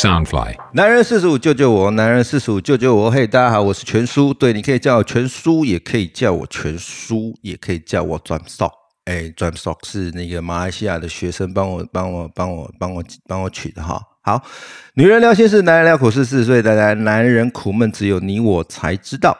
Soundfly，男人四十五救救我，男人四十五救救我。嘿，大家好，我是全叔，对，你可以叫我全叔，也可以叫我全叔，也可以叫我 Drum Sock。哎，Drum Sock 是那个马来西亚的学生帮我、帮我、帮我、帮我、帮我取的哈。好，女人聊心事，男人聊苦事，四十岁大家，男人苦闷，只有你我才知道。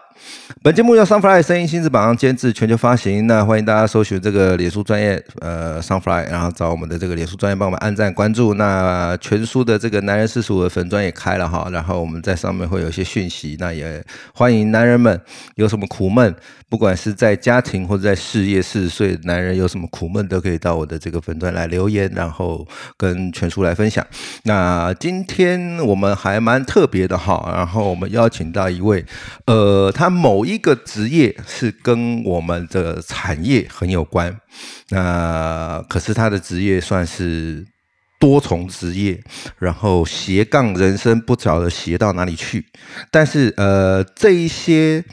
本节目由 Sunfly 声音新字榜监制，全球发行。那欢迎大家搜寻这个脸书专业，呃，Sunfly，然后找我们的这个脸书专业，帮我们按赞关注。那全书的这个男人四十五的粉专也开了哈，然后我们在上面会有一些讯息。那也欢迎男人们有什么苦闷，不管是在家庭或者在事业，四十岁男人有什么苦闷，都可以到我的这个粉专来留言，然后跟全叔来分享。那今天我们还蛮特别的哈，然后我们邀请到一位，呃，他某一个职业是跟我们的产业很有关，那可是他的职业算是多重职业，然后斜杠人生不晓得斜到哪里去，但是呃，这一些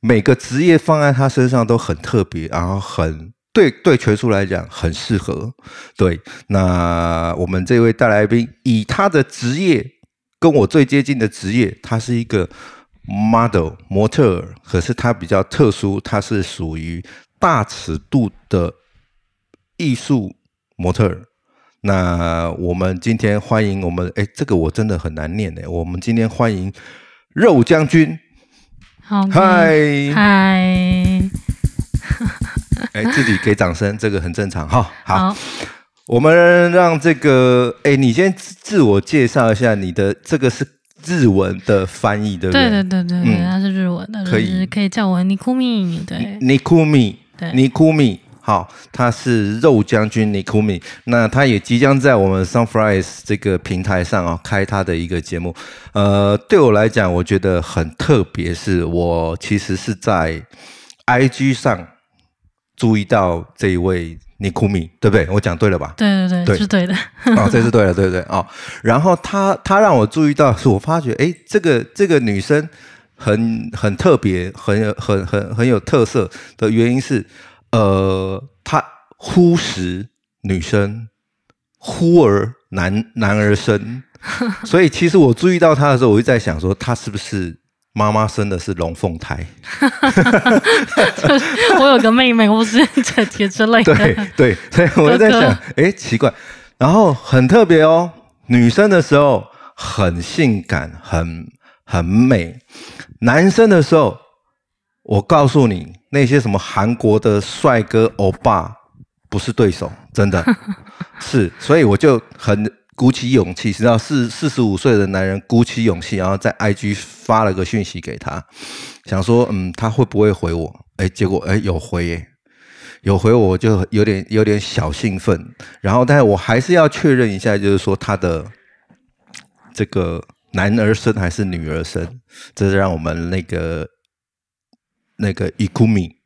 每个职业放在他身上都很特别，然后很对对全数来讲很适合。对，那我们这位大来宾以他的职业跟我最接近的职业，他是一个。model 模特儿，可是他比较特殊，它是属于大尺度的艺术模特儿。那我们今天欢迎我们，哎，这个我真的很难念哎。我们今天欢迎肉将军。好，嗨。嗨，哎，自己给掌声，这个很正常哈。好，我们让这个，哎，你先自我介绍一下，你的这个是。日文的翻译对不对？对对对对，它是日文的，可以。可以叫我尼库米，对，尼库米，对，尼库米，好，他是肉将军尼库米，那他也即将在我们 Sunfries 这个平台上啊开他的一个节目，呃，对我来讲，我觉得很特别，是我其实是在 IG 上注意到这一位。尼库米，对不对？我讲对了吧？对对对，是对的。哦，这是对了，对不对？哦，然后他他让我注意到，是我发觉，哎，这个这个女生很很特别，很有很很很有特色的原因是，呃，他忽时女生，忽而男男儿身，所以其实我注意到他的时候，我就在想说，他是不是？妈妈生的是龙凤胎，我有个妹妹，我是姐姐之类的。对对，所以我就在想，哎，奇怪，然后很特别哦，女生的时候很性感，很很美；男生的时候，我告诉你，那些什么韩国的帅哥欧巴不是对手，真的 是，所以我就很。鼓起勇气，直到四四十五岁的男人鼓起勇气，然后在 IG 发了个讯息给他，想说，嗯，他会不会回我？哎，结果哎有回，有回我就有点有点小兴奋。然后，但是我还是要确认一下，就是说他的这个男儿身还是女儿身？这是让我们那个那个伊库米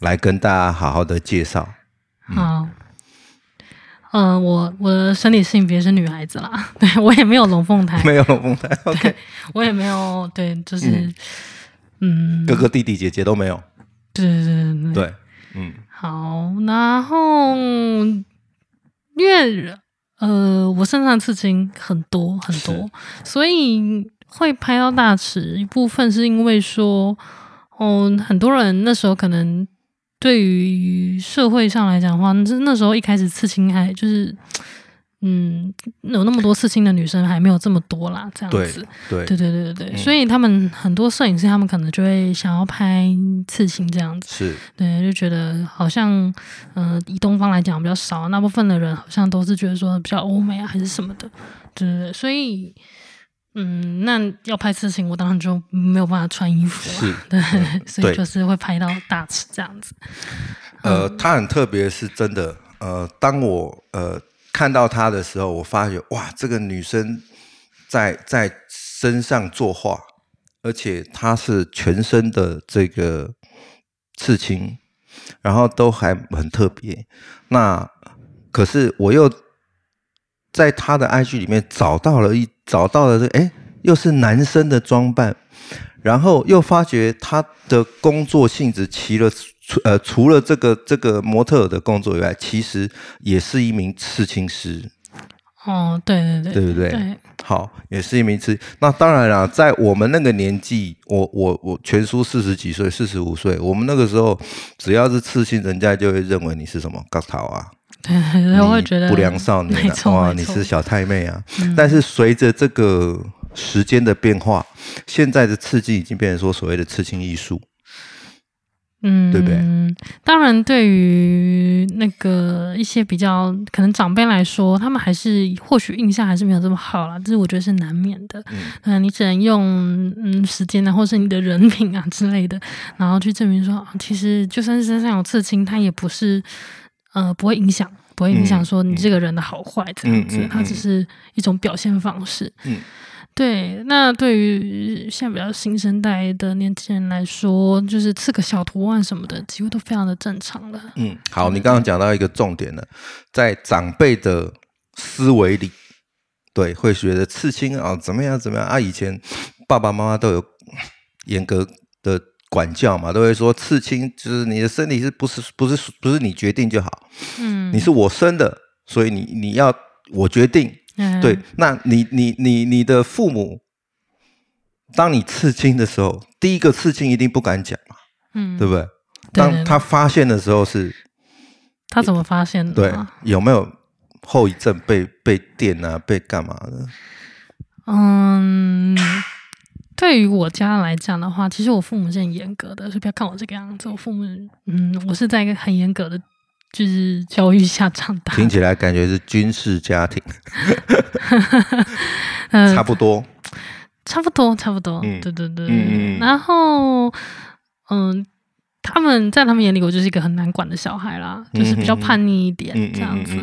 来跟大家好好的介绍。好。嗯，我我的生理性别是女孩子啦，对我也没有龙凤胎，没有龙凤胎，OK，我也没有，对，就是，嗯，哥哥弟弟姐姐都没有，对对对对，嗯，好，然后因为呃，我身上刺青很多很多，所以会拍到大尺，一部分是因为说，哦，很多人那时候可能。对于社会上来讲的话，那那时候一开始刺青还就是，嗯，有那么多刺青的女生还没有这么多啦，这样子，对对。对对对对，所以他们很多摄影师他们可能就会想要拍刺青这样子，是。对，就觉得好像，呃，以东方来讲比较少，那部分的人好像都是觉得说比较欧美啊还是什么的，对对对，所以。嗯，那要拍刺青，我当然就没有办法穿衣服，是，对，所以就是会拍到大尺这样子。呃，他很特别，是真的。呃，当我呃看到他的时候，我发觉哇，这个女生在在身上作画，而且她是全身的这个刺青，然后都还很特别。那可是我又。在他的 IG 里面找到了一找到了这哎，又是男生的装扮，然后又发觉他的工作性质，除了除呃除了这个这个模特的工作以外，其实也是一名刺青师。哦，对对对，对不对？对，好，也是一名刺。那当然啦，在我们那个年纪，我我我全叔四十几岁，四十五岁，我们那个时候只要是刺青，人家就会认为你是什么高潮啊，对，我会觉得你不良少年哇，你是小太妹啊。嗯但是随着这个时间的变化，现在的刺激已经变成说所谓的刺青艺术。嗯，对不对？当然，对于那个一些比较可能长辈来说，他们还是或许印象还是没有这么好啦，这是我觉得是难免的。嗯嗯、你只能用嗯时间啊，或是你的人品啊之类的，然后去证明说，啊其实就算是身上有刺青，它也不是呃不会影响。不会影响说你这个人的好坏这样子，嗯嗯嗯它只是一种表现方式。嗯对，那对于现在比较新生代的年轻人来说，就是刺个小图案什么的，几乎都非常的正常了。嗯，好，你刚刚讲到一个重点了，在长辈的思维里，对，会觉得刺青啊、怎么样怎么样啊？以前爸爸妈妈都有严格的管教嘛，都会说刺青就是你的身体是不是不是不是你决定就好，嗯，你是我生的，所以你你要我决定。嗯对，那你你你你的父母，当你刺青的时候，第一个刺青一定不敢讲嘛，嗯，对不对？当他发现的时候是。他怎么发现的？对，有没有后遗症被被电啊，被干嘛的？嗯，对于我家来讲的话，其实我父母是很严格的，所以不要看我这个样子。我父母，嗯，我是在一个很严格的，就是教育下长大的。听起来感觉是军事家庭，嗯差不多。差不多，差不多，嗯对对对。嗯嗯嗯然后，嗯，他们在他们眼里，我就是一个很难管的小孩啦，就是比较叛逆一点嗯这样子。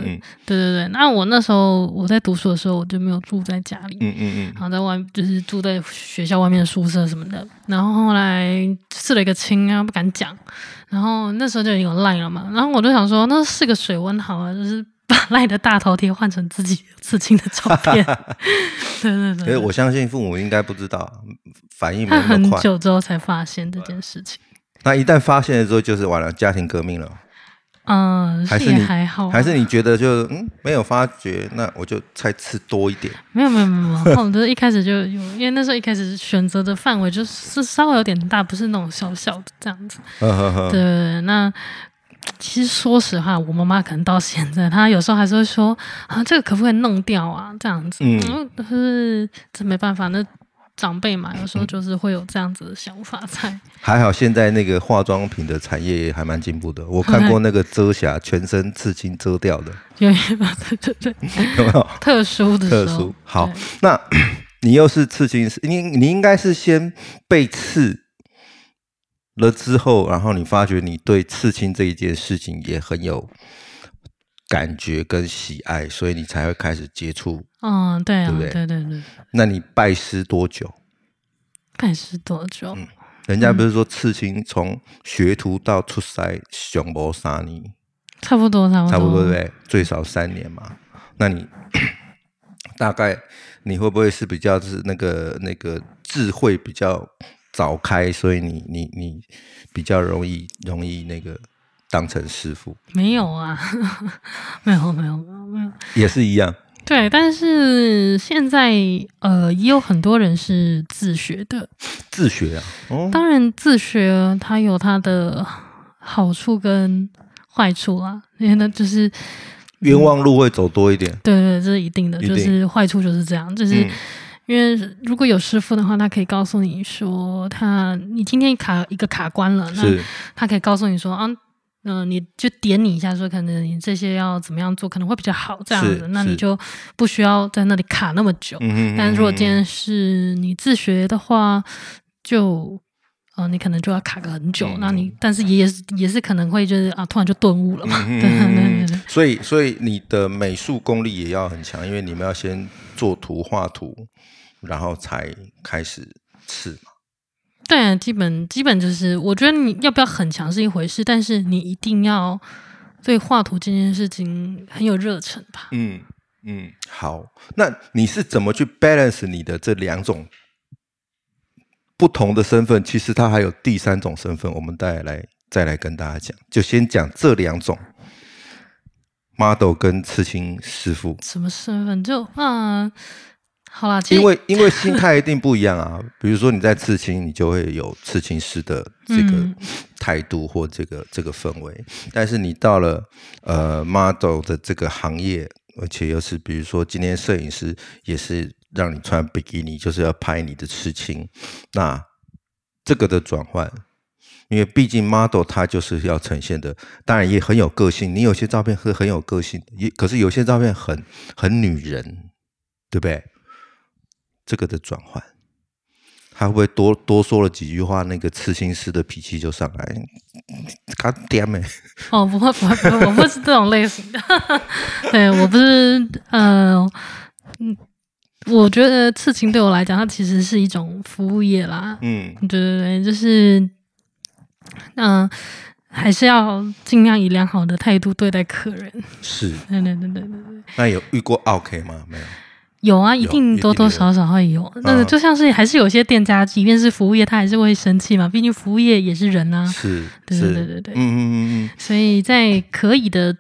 对对对。那我那时候我在读书的时候，我就没有住在家里，嗯嗯嗯然后在外就是住在学校外面的宿舍什么的。然后后来试了一个亲啊，不敢讲。然后那时候就已经有赖了嘛，然后我就想说，那试个水温好了，就是把赖的大头贴换成自己刺青的照片。对对嗯。对可是我相信父母应该不知道，反应没他很。久之后才发现这件事情。那一旦发现了之后，就是完了，家庭革命了。嗯，还是你还好啊，还是你觉得就嗯没有发觉，那我就再吃多一点。没有没有没有没有，我就是一开始就有，因为那时候一开始选择的范围就是稍微有点大，不是那种小小的这样子。呵呵呵。对，那其实说实话，我妈妈可能到现在，她有时候还是会说啊，这个可不可以弄掉啊？这样子，嗯嗯，可是这没办法，那长辈嘛，有时候就是会有这样子的想法在。还好现在那个化妆品的产业也还蛮进步的。我看过那个遮瑕，全身刺青遮掉的，有对对对，有没有？特殊的，特殊好那 你又是刺青师，你你应该是先被刺了之后，然后你发觉你对刺青这一件事情也很有感觉跟喜爱，所以你才会开始接触。嗯，对啊，对不对对对对，那你拜师多久？拜师多久？嗯人家不是说刺青从学徒到出塞熊博三年，差不多，差不多，差不多对不对？最少三年嘛。那你 大概你会不会是比较是那个那个智慧比较早开，所以你你你比较容易容易那个当成师傅，没有啊，没有，没有，没有，没有。也是一样。对，但是现在呃，也有很多人是自学的。自学啊，哦，当然，自学它有它的好处跟坏处啦。因为呢，就是冤枉路会走多一点。对对，这是一定的，定就是坏处就是这样，就是。嗯因为如果有师傅的话，他可以告诉你说，他你今天卡一个卡关了，那，他可以告诉你说啊，嗯、你就点你一下，说可能你这些要怎么样做，可能会比较好，这样子，那你就不需要在那里卡那么久。嗯哼但是如果今嗯天是你自学的话，就呃，你可能就要卡个很久，嗯那你但是也是也是可能会就是啊，突然就顿悟了嘛，嗯对对对对。所以所以你的美术功力也要很强，因为你们要先做图画图，然后才开始刺嘛。对啊，基本基本就是，我觉得你要不要很强是一回事，但是你一定要对画图这件事情很有热忱吧。嗯嗯，好，那你是怎么去 balance 你的这两种不同的身份？其实它还有第三种身份，我们再来再来跟大家讲。就先讲这两种，model 跟刺青师傅？什么身份？就嗯，因为因为心态一定不一样啊。比如说你在刺青，你就会有刺青师的这个嗯态度或这个这个氛围，但是你到了呃 model 的这个行业，而且又是比如说今天摄影师也是让你穿比基尼，就是要拍你的刺青，那这个的转换。因为毕竟 model 它就是要呈现的，当然也很有个性。你有些照片是很有个性，也可是有些照片很很女人，对不对？这个的转换，他会不会多多说了几句话，那个刺青师的脾气就上来？他点没？哦，不会不会不会，我不是这种类型的。对我不是呃嗯，我觉得刺青对我来讲，它其实是一种服务业啦。嗯对对对，就是嗯、还是要尽量以良好的态度对待客人。是。对对对对对对，那有遇过 OK 吗？没有。有啊，一定多多少少会有。但是嗯就像是还是有些店家，即便是服务业，他还是会生气嘛，毕竟服务业也是人啊。是，对对对对对嗯嗯嗯嗯，所以在可以的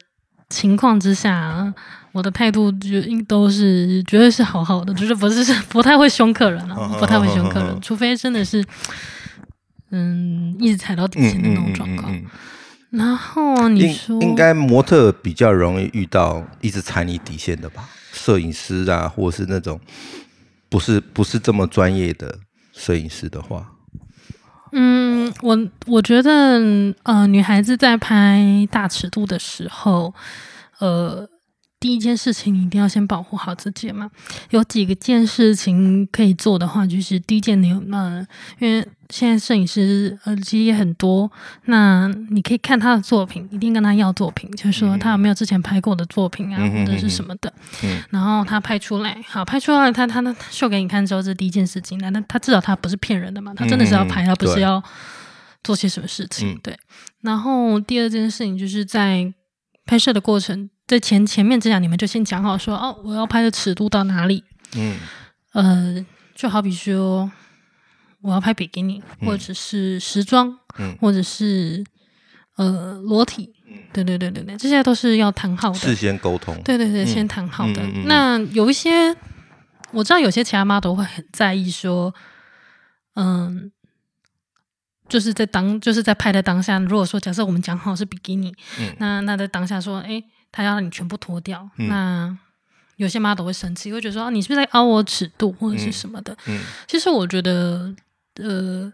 情况之下，我的态度就应都是绝对是好好的，就是不是不太会凶客人啊，不太会凶客人，除非真的是嗯一直踩到底线的那种状况。嗯然后你说应应该模特比较容易遇到一直踩你底线的吧？摄影师啊，或是那种不是不是这么专业的摄影师的话，嗯，我我觉得呃，女孩子在拍大尺度的时候，呃。第一件事情，你一定要先保护好自己嘛。有几个件事情可以做的话，就是第一件，你有那因为现在摄影师呃其实也很多，那你可以看他的作品，一定跟他要作品，就是说他有没有之前拍过的作品啊，嗯或者是什么的。嗯然后他拍出来，好拍出来，他他他秀给你看之后，这是第一件事情。那那他至少他不是骗人的嘛，他真的是要拍，嗯他不是要做些什么事情。嗯对。然后第二件事情就是在拍摄的过程，在前前面之前，你们就先讲好说，哦，我要拍的尺度到哪里。嗯呃，就好比说，我要拍比基尼，或者是时装，嗯或者是呃裸体。对对对对对，这些都是要谈好的。事先沟通，对对对，嗯先谈好的。那有一些我知道，有些其他 model 会很在意说，嗯，就是在当就是在拍的当下，如果说假设我们讲好是比基尼，嗯那那在当下说，哎，他要你全部脱掉，嗯那有些 model 会生气，会觉得说、啊、你是不是在凹我尺度或者是什么的。嗯其实我觉得，呃，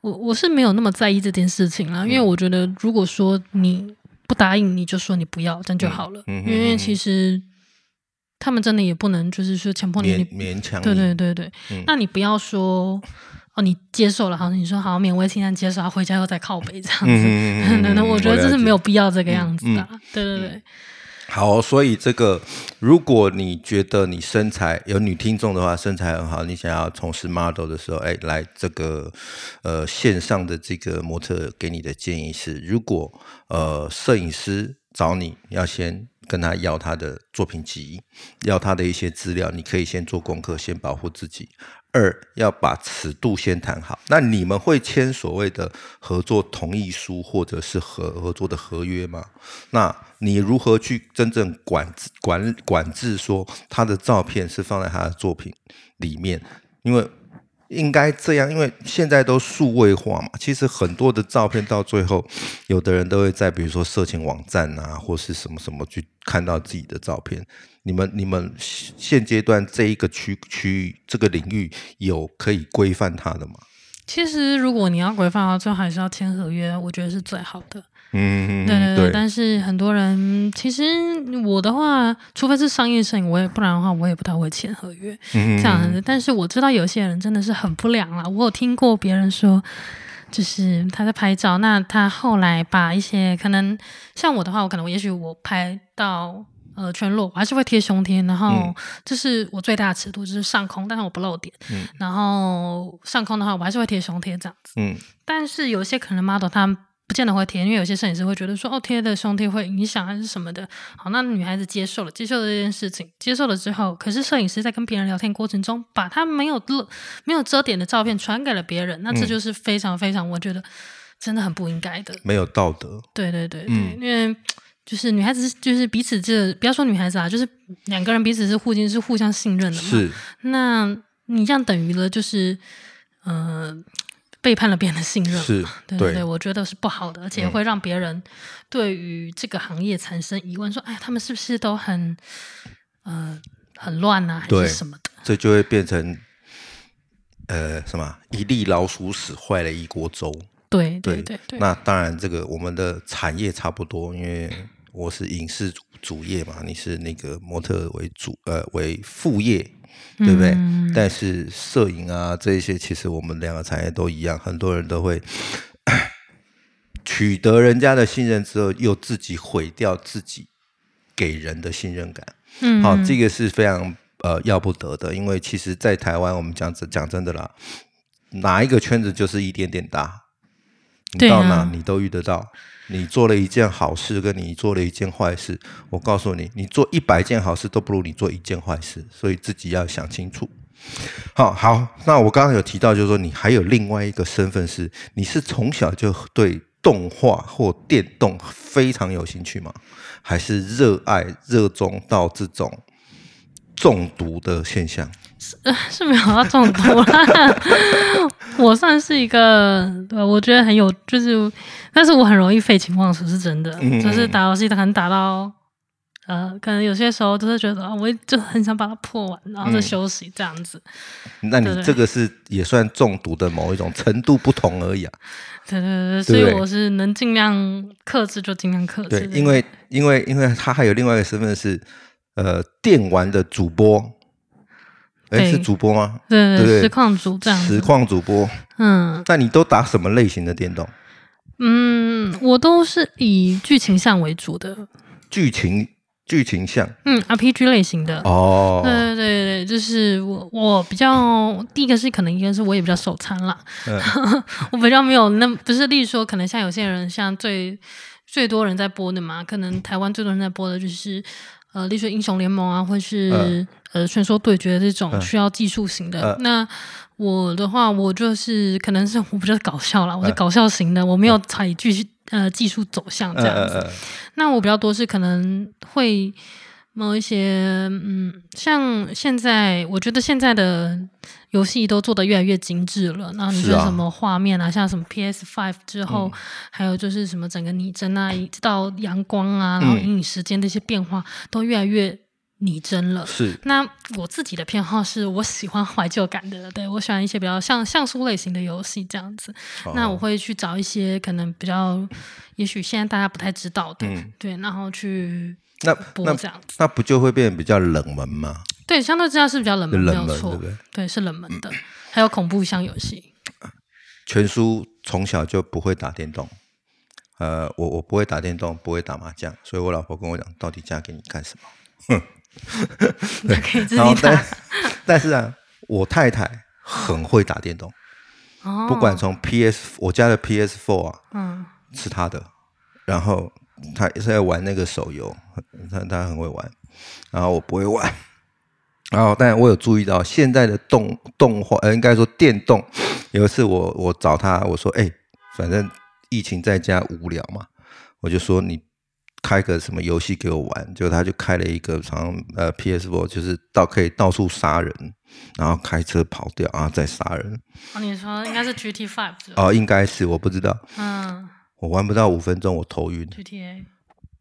我我是没有那么在意这件事情啦，因为嗯我觉得如果说你不答应，你就说你不要，这样就好了。嗯嗯因为嗯其实他们真的也不能就是说强迫你，勉强你，对对对对，嗯那你不要说。哦，你接受了，好，你说好，勉为其难接受，回家又再靠北这样子，嗯嗯嗯嗯 那我觉得这是没有必要这个样子的对对对，好，所以这个，如果你觉得你身材有女听众的话，身材很好，你想要从事 model 的时候，哎，来这个呃线上的这个模特给你的建议是，如果呃摄影师找你要先跟他要他的作品集，要他的一些资料，你可以先做功课，先保护自己。二要把尺度先谈好，那你们会签所谓的合作同意书或者是合合作的合约吗？那你如何去真正管制管管制说他的照片是放在他的作品里面？因为应该这样，因为现在都数位化嘛，其实很多的照片到最后，有的人都会在比如说色情网站啊，或是什么什么去看到自己的照片。你们你们现阶段这一个区区域这个领域有可以规范它的吗？其实如果你要规范的话，最后还是要签合约，我觉得是最好的。嗯，对对对但是很多人其实我的话，除非是商业摄影，我也不然的话，我也不太会签合约嗯这样子。但是我知道有些人真的是很不良了，我有听过别人说。就是他在拍照，那他后来把一些可能像我的话，我可能也许我拍到呃全裸，我还是会贴胸贴，然后嗯这是我最大的尺度，就是上空，但是我不露点。嗯然后上空的话，我还是会贴胸贴这样子。嗯但是有些可能 model 他不见得会贴，因为有些摄影师会觉得说，哦，贴的胸贴会影响还是什么的。好，那女孩子接受了，接受了这件事情，接受了之后，可是摄影师在跟别人聊天过程中，把他没有露、没有遮点的照片传给了别人，那这嗯就是非常非常，我觉得真的很不应该的。没有道德。对对对对，嗯因为就是女孩子是就是彼此这不要说女孩子啊，就是两个人彼此是互相是互相信任的嘛。是那你这样等于了就是呃背叛了别人的信任。是，对对对，我觉得是不好的，而且会让别人对于这个行业产生疑问，说，哎，他们是不是都很呃很乱啊，还是什么的？这就会变成呃什么一粒老鼠屎坏了一锅粥。对对对对对，那当然，这个我们的产业差不多，因为我是影视主主业嘛，你是那个模特为主呃为副业，对不对？嗯但是摄影啊这一些，其实我们两个产业都一样，很多人都会 取得人家的信任之后，又自己毁掉自己给人的信任感。嗯，好、这个是非常呃要不得的，因为其实，在台湾，我们讲真讲真的啦，哪一个圈子就是一点点大，你到哪你都遇得到。你做了一件好事，跟你做了一件坏事，我告诉你，你做一百件好事都不如你做一件坏事，所以自己要想清楚。好好，那我刚刚有提到，就是说你还有另外一个身份是，你是从小就对动画或电动非常有兴趣吗？还是热爱、热衷到这种中毒的现象？是 是没有到中毒啦。我算是一个，对，我觉得很有，就是，但是我很容易废寝忘食，是真的。嗯就是打游戏，可能打到，呃，可能有些时候就是觉得，啊我就很想把它破完，然后再休息这样子。那你这个是也算中毒的某一种程度不同而已啊。对对对，所以我是能尽量克制就尽量克制。对，因为因为因为他还有另外一个身份是呃电玩的主播，哎是主播吗？对对实况主这样实。况主播。嗯那你都打什么类型的电动？嗯，我都是以剧情向为主的，剧情剧情向嗯，RPG 类型的。哦，对对对对，就是我我比较第一个是可能应该是我也比较手残啦，嗯 我比较没有那不是，例如说可能像有些人像最最多人在播的嘛，可能台湾最多人在播的就是呃，例如说英雄联盟啊，或是、嗯。呃传说对决这种嗯。需要技术型的。嗯。那我的话，我就是可能是 我比较搞笑啦，我是嗯。搞笑型的，我没有采继续呃技术走向这样子。那我比较多是可能会某一些，嗯，像现在我觉得现在的游戏都做的越来越精致了。然后你说什么画面啊，像什么 PS Five 之后，嗯还有就是什么整个拟真啊，一直到阳光啊，然后嗯阴影时间的一些变化都越来越拟真了。是那我自己的偏好是我喜欢怀旧感的，对我喜欢一些比较像像素类型的游戏这样子。那我哦会去找一些可能比较，也许现在大家不太知道的，嗯对，然后去那那播这样子。那不就会变得比较冷门吗？对，相对之下是比较冷门，没冷门对有错不，对？对，是冷门的。还有恐怖箱游戏，全叔从小就不会打电动，呃，我我不会打电动，不会打麻将，所以我老婆跟我讲，到底嫁给你干什么？你可以自 然后己但。但是啊，我太太很会打电动，哦，不管从 PS 我家的 PS Four 啊嗯是她的，然后她是在玩那个手游，他他很会玩，然后我不会玩。然后，但我有注意到现在的动动画，呃，应该说电动。有一次我我找他，我说：“哎、反正疫情在家无聊嘛，我就说你开个什么游戏给我玩。”结果他就开了一个，好像呃 PS4，就是到可以到处杀人，然后开车跑掉，然后再杀人。哦，你说应该是 GT Five？哦，应该是我不知道，嗯我玩不到五分钟，我头晕。，GTA，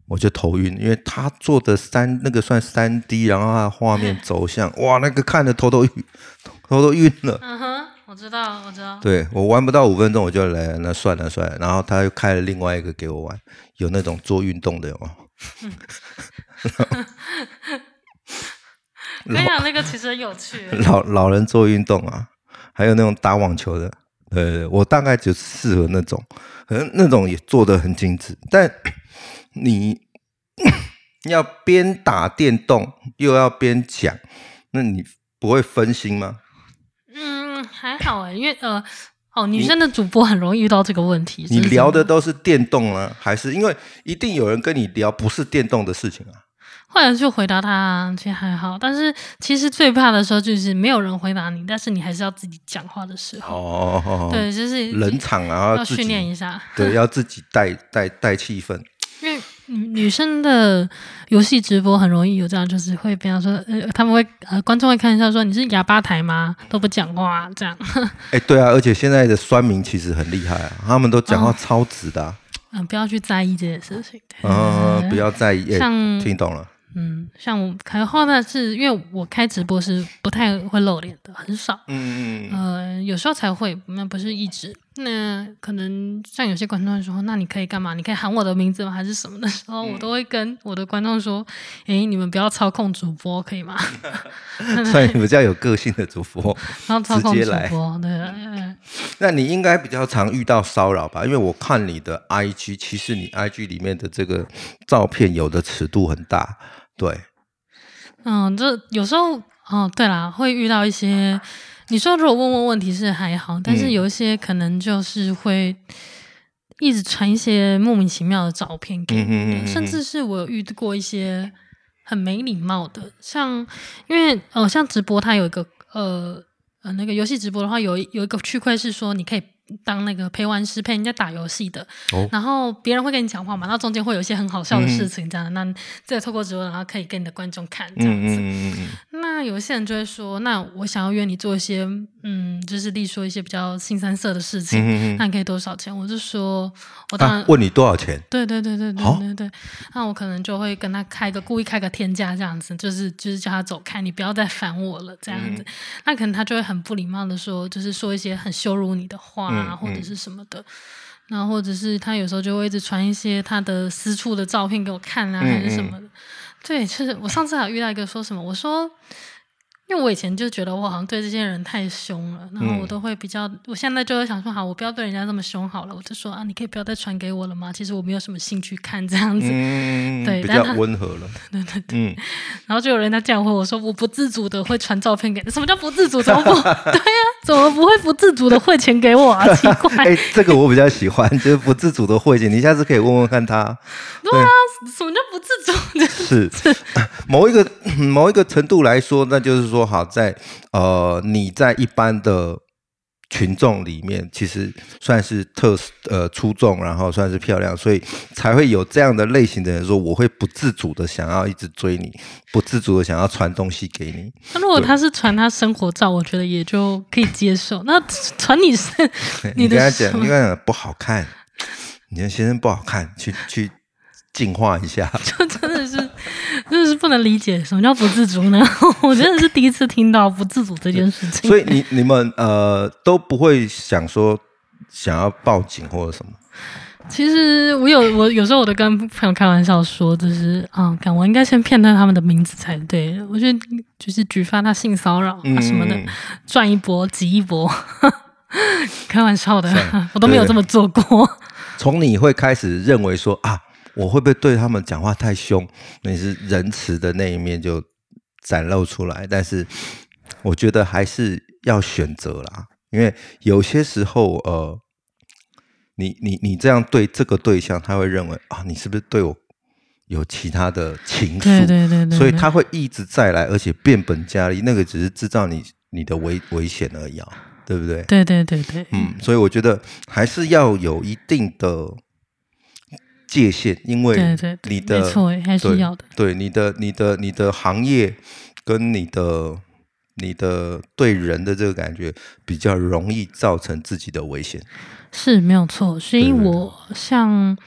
我就头晕，因为他做的三那个算三 D，然后他的画面 走向，哇，那个看的头都晕，头都晕了。嗯哼，我知道，我知道。对我玩不到五分钟，我就来，那算了算了。然后他又开了另外一个给我玩，有那种做运动的哦没有 我跟你讲，那个其实很有趣。老老人做运动啊，还有那种打网球的，呃，我大概就适合那种，可能那种也做的很精致，但你 要边打电动又要边讲，那你不会分心吗？嗯，还好哎，因为呃，哦，女生的主播很容易遇到这个问题。你就是聊的都是电动啊，还是因为一定有人跟你聊不是电动的事情啊？后来就回答他，其实还好。但是其实最怕的时候就是没有人回答你，但是你还是要自己讲话的时候。哦，对，就是冷场啊，要训练一下。对，要自己带带带气氛。因为女女生的游戏直播很容易有这样，就是会比方说，呃，他们会呃，观众会看一下说你是哑巴台吗？都不讲话这样。哎，对啊，而且现在的酸民其实很厉害啊，他们都讲话超直的。嗯，不要去在意这件事情。嗯，不要在意。像听懂了。嗯，像我开后呢，是因为我开直播是不太会露脸的，很少。嗯嗯嗯。呃，有时候才会，那不是一直。那可能像有些观众说，那你可以干嘛？你可以喊我的名字吗？还是什么的时候，我都会跟我的观众说：“哎，你们不要操控主播，可以吗？” 所以比较有个性的主播，然后操控主播，对。那你应该比较常遇到骚扰吧？因为我看你的 IG，其实你 IG 里面的这个照片有的尺度很大。对，嗯，这有时候哦，对啦，会遇到一些。你说如果问问问题是还好，但是有一些可能就是会一直传一些莫名其妙的照片给你，甚至是我有遇过一些很没礼貌的，像因为呃，像直播它有一个呃呃那个游戏直播的话，有有一个区块是说你可以。当那个陪玩师陪人家打游戏的，然后别人会跟你讲话嘛，那中间会有一些很好笑的事情，这样，那这个透过直播，然后可以给你的观众看这样子。那有些人就会说，那我想要约你做一些，嗯，就是例如说一些比较新三色的事情，那你可以多少钱？我就说，我当然问你多少钱？对对对对对对对，那我可能就会跟他开个故意开个天价这样子，就是就是叫他走开，你不要再烦我了这样子。那可能他就会很不礼貌的说，就是说一些很羞辱你的话。啊，或者是什么的，然后或者是他有时候就会一直传一些他的私处的照片给我看啊，还是什么的。对，就是我上次还遇到一个说什么，我说。因为我以前就觉得我好像对这些人太凶了，然后我都会比较，我现在就会想说，好，我不要对人家这么凶好了，我就说啊，你可以不要再传给我了吗？其实我没有什么兴趣看这样子，对，比较温和了，对对对，嗯，然后就有人在这样回我说，我不自主的会传照片给，什么叫不自主？怎么不？对呀，怎么不会不自主的汇钱给我啊？奇怪，哎，这个我比较喜欢，就是不自主的汇钱，你下次可以问问看他。对啊，什么叫不自主？是 某一个某一个程度来说，那就是说。好在，呃，你在一般的群众里面，其实算是特呃出众，然后算是漂亮，所以才会有这样的类型的人说，我会不自主的想要一直追你，不自主的想要传东西给你。那如果他是传他生活照，我觉得也就可以接受。那传你是你跟他讲，你跟他讲不好看，你的先生不好看，去去。净化一下，就真的是，真的是不能理解什么叫不自主呢？我真的是第一次听到不自主这件事情。所以你你们呃都不会想说想要报警或者什么？其实我有我有时候我都跟朋友开玩笑说，就是啊，看我应该先骗他他们的名字才对。我觉得就是举发他性骚扰啊什么的，赚一波挤一波，开玩笑的，我都没有这么做过。从你会开始认为说啊。我会不会对他们讲话太凶？那是仁慈的那一面就展露出来，但是我觉得还是要选择啦，因为有些时候，呃，你你你这样对这个对象，他会认为啊，你是不是对我有其他的情愫？对对对对，所以他会一直再来，而且变本加厉，那个只是制造你你的危危险而已啊，对不对？对对对对，嗯，所以我觉得还是要有一定的。界限，因为你的没错，还是要的。对你的、你的、你的行业跟你的、你的对人的这个感觉，比较容易造成自己的危险。是没有错，所以我像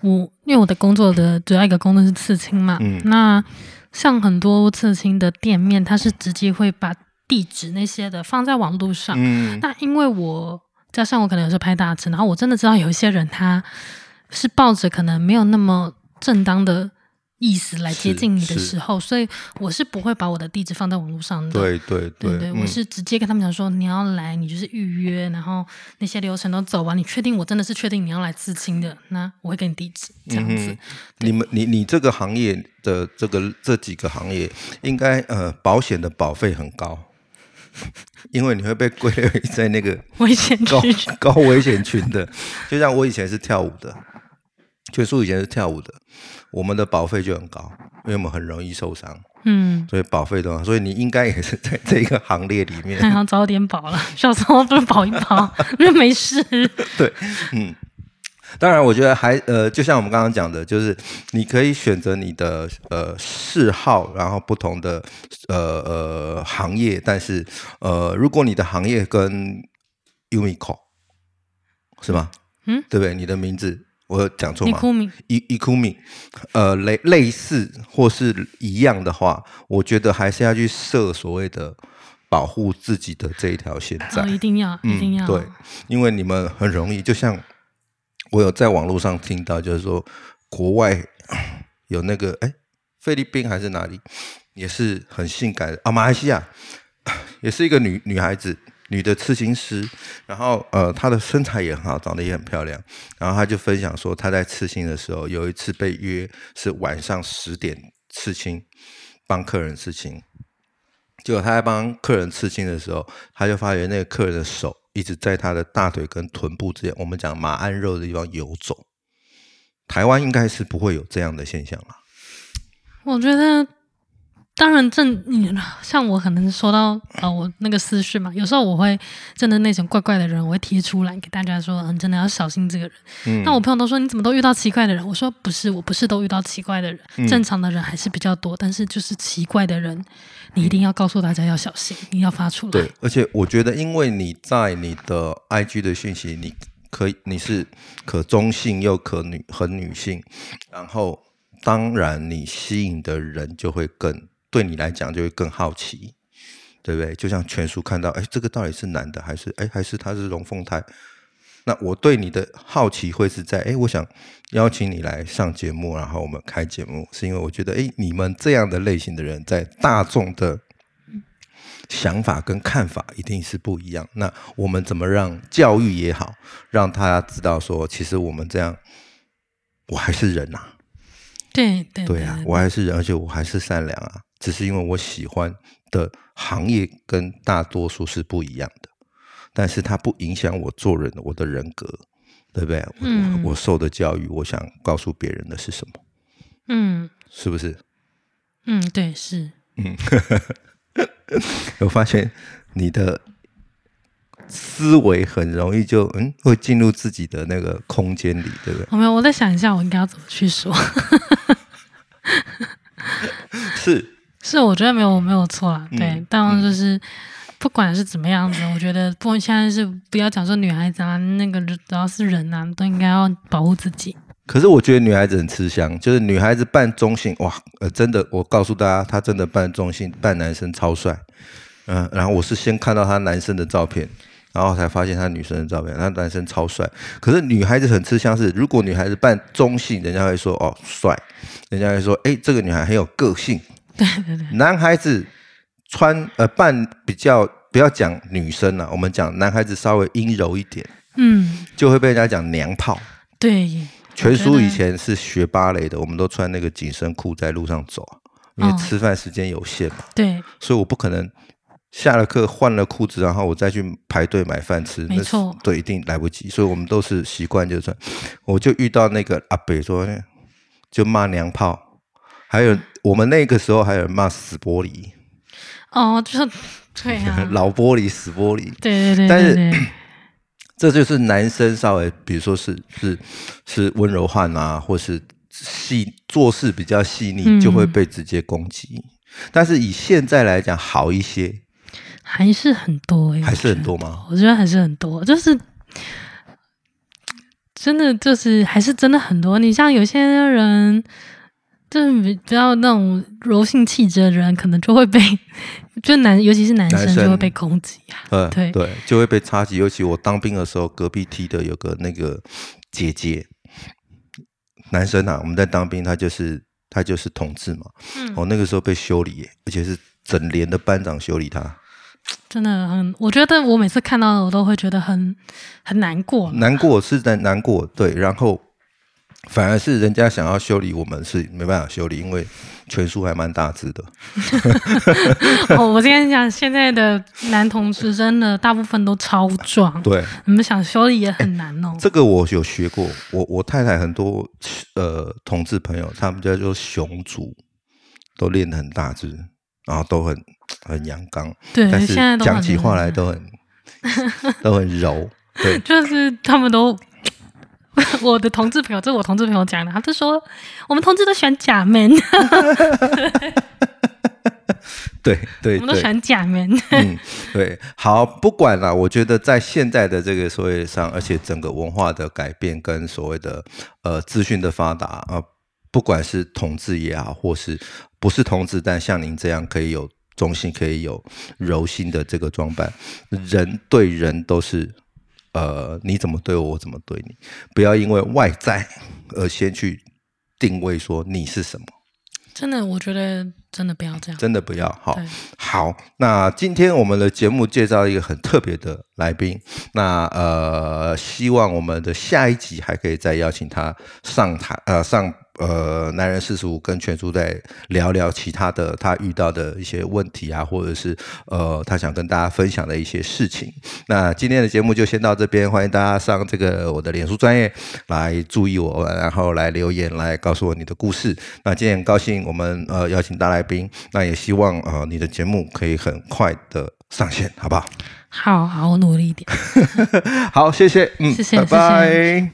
我，因为我的工作的主要一个工作是刺青嘛。嗯。那像很多刺青的店面，它是直接会把地址那些的放在网络上。嗯。那因为我加上我可能有时候拍大尺，然后我真的知道有一些人他。是抱着可能没有那么正当的意思来接近你的时候，所以我是不会把我的地址放在网络上的。对对对对，我是直接跟他们讲说，你要来，你就是预约，然后那些流程都走完，你确定我真的是确定你要来自清的，那我会给你地址这样子。你们你你这个行业的这个这几个行业，应该呃保险的保费很高，因为你会被归类在那个 危险高高危险群的，就像我以前是跳舞的。全叔以前是跳舞的，我们的保费就很高，因为我们很容易受伤，嗯，所以保费都，所以你应该也是在这个行列里面，还要早点保了，小时候不是保一保，那没事。对，嗯，当然，我觉得还呃，就像我们刚刚讲的，就是你可以选择你的呃嗜好，然后不同的呃呃行业，但是呃，如果你的行业跟 Umico 是吗？嗯，对不对？你的名字我有讲错吗？伊伊库米，呃，类类似或是一样的话，我觉得还是要去设所谓的保护自己的这一条线在。哦，一定要，一定要，嗯，对，因为你们很容易，就像我有在网络上听到，就是说国外 有那个哎，菲律宾还是哪里，也是很性感的啊，马来西亚也是一个女女孩子，女的刺青师，然后呃，她的身材也很好，长得也很漂亮，然后她就分享说，她在刺青的时候，有一次被约是晚上十点刺青，帮客人刺青。结果她在帮客人刺青的时候，她就发觉那个客人的手一直在她的大腿跟臀部之间，我们讲马鞍肉的地方游走。台湾应该是不会有这样的现象啦。我觉得，当然正你像我可能说到呃我那个私讯嘛，有时候我会真的那种怪怪的人，我会贴出来给大家说，嗯，真的要小心这个人。嗯那我朋友都说你怎么都遇到奇怪的人？我说不是，我不是都遇到奇怪的人，嗯正常的人还是比较多，但是就是奇怪的人，你一定要告诉大家要小心，你要发出来。对，而且我觉得，因为你在你的 IG 的讯息，你可以你是可中性又可女很女性，然后当然你吸引的人就会更对你来讲就会更好奇，对不对？就像全叔看到，哎，这个到底是男的还是哎还是他是龙凤胎？那我对你的好奇会是在，哎，我想邀请你来上节目，然后我们开节目，是因为我觉得，哎，你们这样的类型的人在大众的想法跟看法一定是不一样。那我们怎么让教育也好，让他知道说，其实我们这样，我还是人呐、对对对啊，我还是人，而且我还是善良啊，只是因为我喜欢的行业跟大多数是不一样的，但是它不影响我做人的我的人格，对不对？我我受的教育，我想告诉别人的是什么？嗯是不是？嗯，对是。嗯 我发现你的思维很容易就嗯会进入自己的那个空间里，对不对？我没有，我在想一下，我应该要怎么去说。是，是，我觉得没有没有错啦。对，嗯当然就是、不管是怎么样子，我觉得不现在是不要讲说女孩子啊，那个只要是人啊，都应该要保护自己。可是我觉得女孩子很吃香，就是女孩子扮中性，哇，呃，真的，我告诉大家，她真的扮中性，扮男生超帅。嗯、然后我是先看到她男生的照片，然后才发现她女生的照片，他男生超帅。可是女孩子很吃香是，如果女孩子扮中性，人家会说哦帅，人家会说哎这个女孩很有个性。对对对，男孩子穿呃扮比较不要讲女生了，我们讲男孩子稍微阴柔一点，嗯，就会被人家讲娘炮。对，全叔以前是学芭蕾的，我们都穿那个紧身裤在路上走，因为哦吃饭时间有限嘛，对，所以我不可能下了课换了裤子，然后我再去排队买饭吃，没错对，一定来不及。所以我们都是习惯就穿。我就遇到那个阿北说，就骂娘炮，还有我们那个时候还有人骂死玻璃，哦，就是对啊，老玻璃、死玻璃。对对对但是 这就是男生稍微，比如说是是是温柔汉啊，或是细做事比较细腻，嗯就会被直接攻击。但是以现在来讲，好一些，还是很多哎、还是很多吗？我觉得还是很多，就是真的就是还是真的很多。你像有些人，就是比较那种柔性气质的人，可能就会被，就男尤其是男生男生就会被攻击啊。呃，对对，就会被插旗。尤其我当兵的时候，隔壁梯的有个那个姐姐，男生啊，我们在当兵，他就是他就是同志嘛。嗯哦，那个时候被修理，而且是整连的班长修理他，真的很，我觉得我每次看到我都会觉得很很难过。难过是在难过，对，然后反而是人家想要修理我们是没办法修理，因为拳术还蛮大只的。哦，我今天讲现在的男同志真的大部分都超壮，对，你们想修理也很难哦。这个我有学过，我我太太很多呃同志朋友，他们叫做熊族，都练得很大只，然后都很很阳刚，对，但是讲起话来都很 都很柔，对，就是他们都，我的同志朋友，这是我同志朋友讲的，他就说我们同志都喜欢假 man，对对对，我们都喜欢假 man。嗯，对，好，不管了，我觉得在现在的这个社会上，而且整个文化的改变跟所谓的呃资讯的发达啊、呃不管是同志也好，或是不是同志，但像您这样可以有中性、可以有柔性的这个装扮，人对人都是。呃，你怎么对我，我怎么对你，不要因为外在而先去定位说你是什么。真的，我觉得真的不要这样。真的不要好。好，那今天我们的节目介绍一个很特别的来宾，那呃，希望我们的下一集还可以再邀请他上台，呃，上呃男人四十五跟全叔在聊聊其他的他遇到的一些问题啊，或者是呃他想跟大家分享的一些事情。那今天的节目就先到这边，欢迎大家上这个我的脸书专业来注意我，然后来留言来告诉我你的故事。那今天很高兴我们呃邀请大来宾，那也希望呃你的节目可以很快的上线，好不好？好好，我努力一点。好，谢谢，嗯，谢谢拜拜。